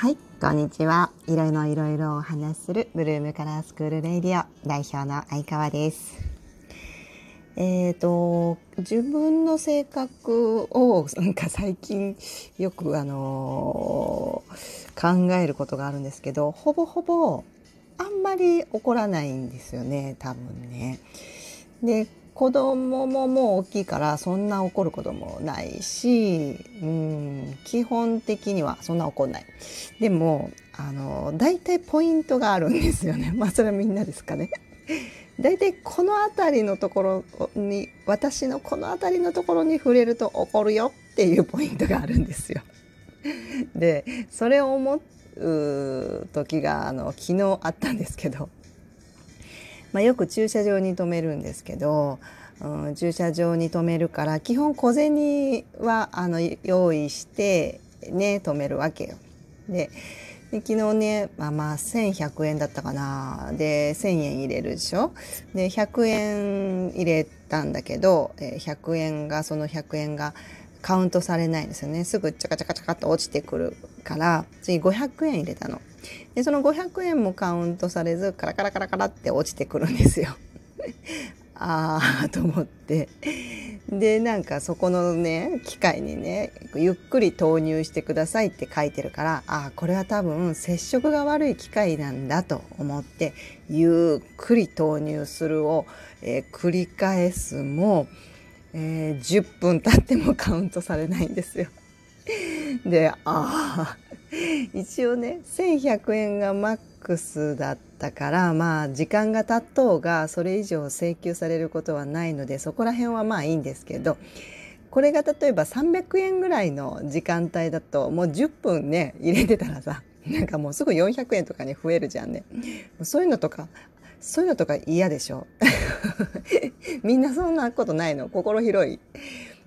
はい、こんにちは。いろいろいろいろお話しするブルームカラースクールレイディオ代表の相川です。えっ、と自分の性格をなんか最近よくあのー考えることがあるんですけど、ほぼほぼあんまり怒らないんですよね、多分ね。で子供ももう大きいからそんな怒ることもないし、うん、基本的にはそんな怒んない。でもあの大体ポイントがあるんですよね。まあそれはみんなですかね。大体この辺りのところに私のこの辺りのところに触れると怒るよっていうポイントがあるんですよ。でそれを思う時があの昨日あったんですけどまあ、よく駐車場に止めるんですけど、うん、駐車場に止めるから基本小銭はあの用意してね止めるわけよ。で昨日ね、まあ、まあ1100円だったかなで1000円入れるでしょで100円入れたんだけど100円がその100円がカウントされないんですよねすぐチャカチャカチャカっと落ちてくるから次500円入れたの。でその500円もカウントされずカラカラカラカラって落ちてくるんですよ。ああと思ってでなんかそこのね機械にねゆっくり投入してくださいって書いてるからああこれは多分接触が悪い機械なんだと思ってゆっくり投入するを、えー繰り返すも、えー10分経ってもカウントされないんですよ。でああ一応ね1100円がマックスだったからまあ時間が経とうがそれ以上請求されることはないのでそこら辺はまあいいんですけどこれが例えば300円ぐらいの時間帯だともう10分ね入れてたらさなんかもうすぐ400円とかに増えるじゃんね。そういうのとかそういうのとか嫌でしょ？みんなそんなことないの？心広い？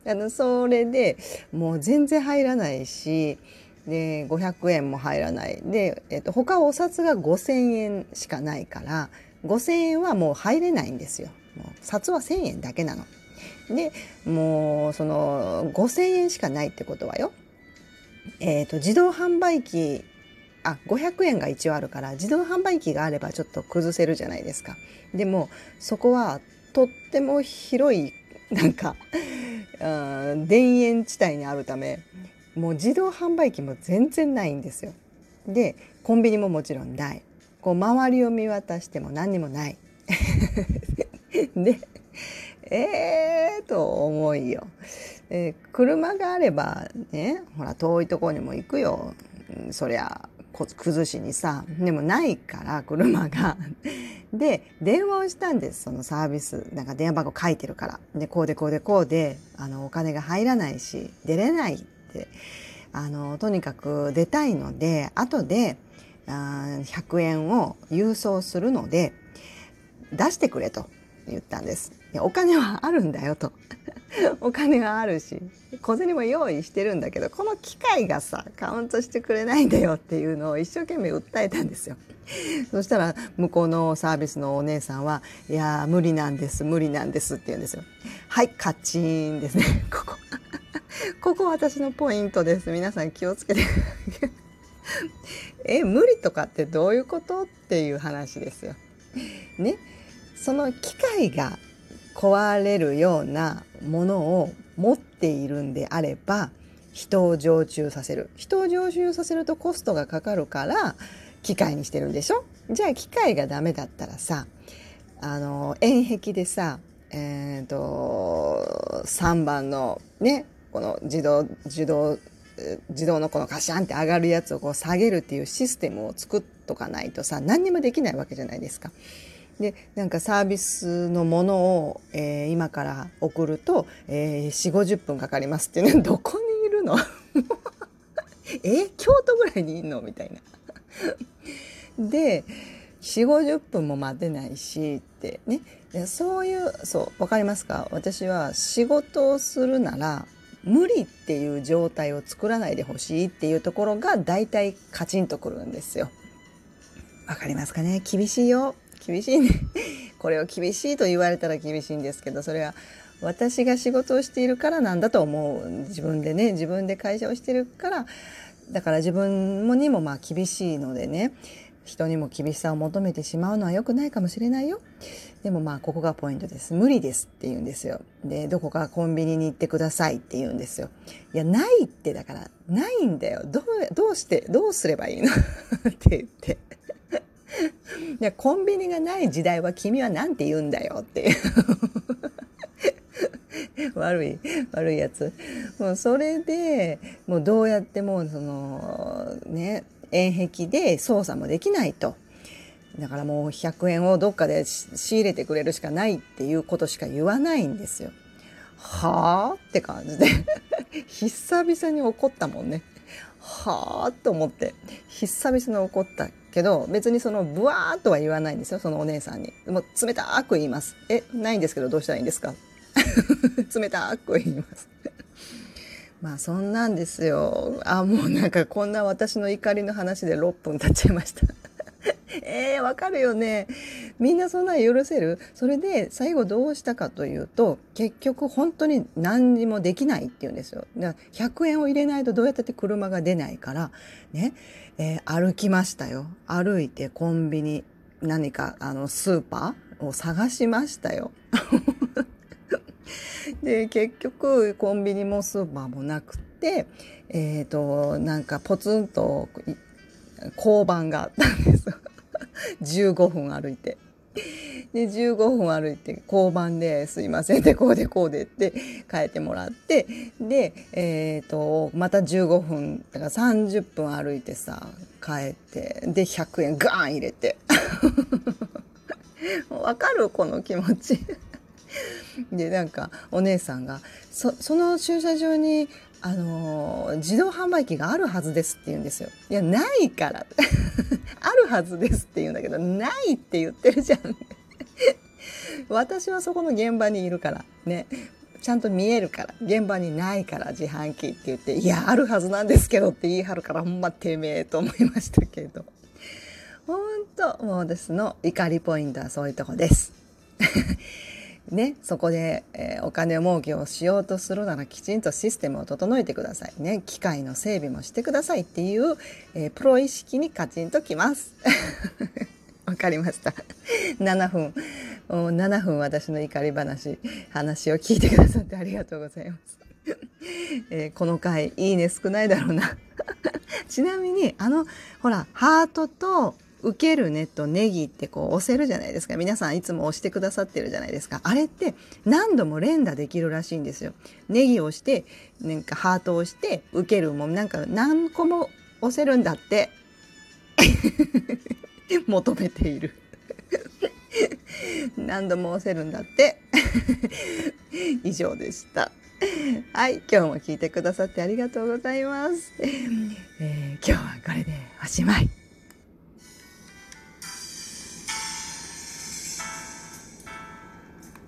あのそれでもう全然入らないしで500円も入らないで、えっと、他お札が5,000円しかないから5,000円はもう入れないんですよ。もう札は1,000円だけなの。でもうその5,000円しかないってことはよ、えっと自動販売機あ500円が一応あるから自動販売機があればちょっと崩せるじゃないですか。でもそこはとっても広いなんか 田園地帯にあるためもう自動販売機も全然ないんですよ。でコンビニももちろんないこう周りを見渡しても何にもない。でえーと思いよ、えー車があればねほら遠いところにも行くよそりゃ崩しにさでもないから車が。で電話をしたんですそのサービスなんか電話番号書いてるからでこうでこうでこうであのお金が入らないし出れないってあのとにかく出たいので後であ100円を郵送するので出してくれと言ったんです。いやお金はあるんだよと。お金はあるし小銭も用意してるんだけどこの機械がさカウントしてくれないんだよっていうのを一生懸命訴えたんですよ。そしたら向こうのサービスのお姉さんは「いや無理なんです無理なんです」って言うんですよ。はいカチンですね。ここ。ここ私のポイントです。皆さん気をつけてえ無理とかってどういうこと？っていう話ですよ。ね。その機械が壊れるようなものを持っているんであれば人を常駐させる人を常駐させるとコストがかかるから機械にしてるんでしょ？じゃあ機械がダメだったらさあの縁壁でさえっ、と3番のねこの自動自動自動のこのカシャンって上がるやつをこう下げるっていうシステムを作っとかないとさ何にもできないわけじゃないですか。でなんかサービスのものを、えー今から送ると、えー、4 5 0分かかりますってね。どこにいるの？え？京都ぐらいにいんの？みたいな。で4 5 0分も待てないしってね。いやそういうそう分かりますか？私は仕事をするなら無理っていう状態を作らないでほしいっていうところが大体カチンとくるんですよ。わかりますかね？厳しいよ。厳しいね これを厳しいと言われたら厳しいんですけどそれは私が仕事をしているからなんだと思う自分でね自分で会社をしてるからだから自分にもまあ厳しいのでね人にも厳しさを求めてしまうのは良くないかもしれないよ。でもまあここがポイントです。無理ですって言うんですよ。で、どこかコンビニに行ってくださいって言うんですよ。いや、ないってだから、ないんだよ。どう、どうして、どうすればいいの？って言って。いや、コンビニがない時代は君は何て言うんだよっていう。悪い、悪いやつ。もうそれで、もうどうやっても、その、ね、縁壁で操作もできないと。だからもう100円をどっかで仕入れてくれるしかないっていうことしか言わないんですよ。はあって感じで 久々に怒ったもんね。はあと思って久々に怒ったけど別にそのブワーとは言わないんですよそのお姉さんに。もう冷たく言います。えないんですけどどうしたらいいんですか？冷たく言います。まあそんなんですよ。あ、もうなんかこんな私の怒りの話で6分経っちゃいました。えー、わかるよね。みんなそんな許せる？それで最後どうしたかというと、結局本当に何にもできないって言うんですよ。だから100円を入れないとどうやったって車が出ないから、ね、えー、歩きましたよ。歩いてコンビニ、何かあのスーパーを探しましたよ。で結局コンビニもスーパーもなくてえっ、ー、となんかポツンと交番があったんですよ 15分歩いて。で15分歩いて交番で「すいません」でこうでこうでって帰ってもらって。でえ、ー、とまた15分だから30分歩いてさ帰って。で100円ガーン入れて。わかる？この気持ち。でなんかお姉さんがそその駐車場にあのー、自動販売機があるはずですって言うんですよ。いやないから。あるはずですって言うんだけどないって言ってるじゃん。私はそこの現場にいるからねちゃんと見えるから現場にないから自販機って言っていやあるはずなんですけどって言い張るからほんまてめえと思いましたけどほんともうですの怒りポイントはそういうとこです。ね、そこで、えー、お金儲けをしようとするならきちんとシステムを整えてくださいね。機械の整備もしてくださいっていう、えー、プロ意識にカチンときます。わかりました。7分。7分私の怒り話話を聞いてくださってありがとうございます。えー、この回いいね少ないだろうな。ちなみにあのほらハートと受けるねとネギってこう押せるじゃないですか。皆さんいつも押してくださってるじゃないですか。あれって何度も連打できるらしいんですよ。ネギを押して、なんかハートを押して、受けるもなんか何個も押せるんだって。求めている。何度も押せるんだって。以上でした。はい、今日も聞いてくださってありがとうございます。えー、今日はこれでおしまい。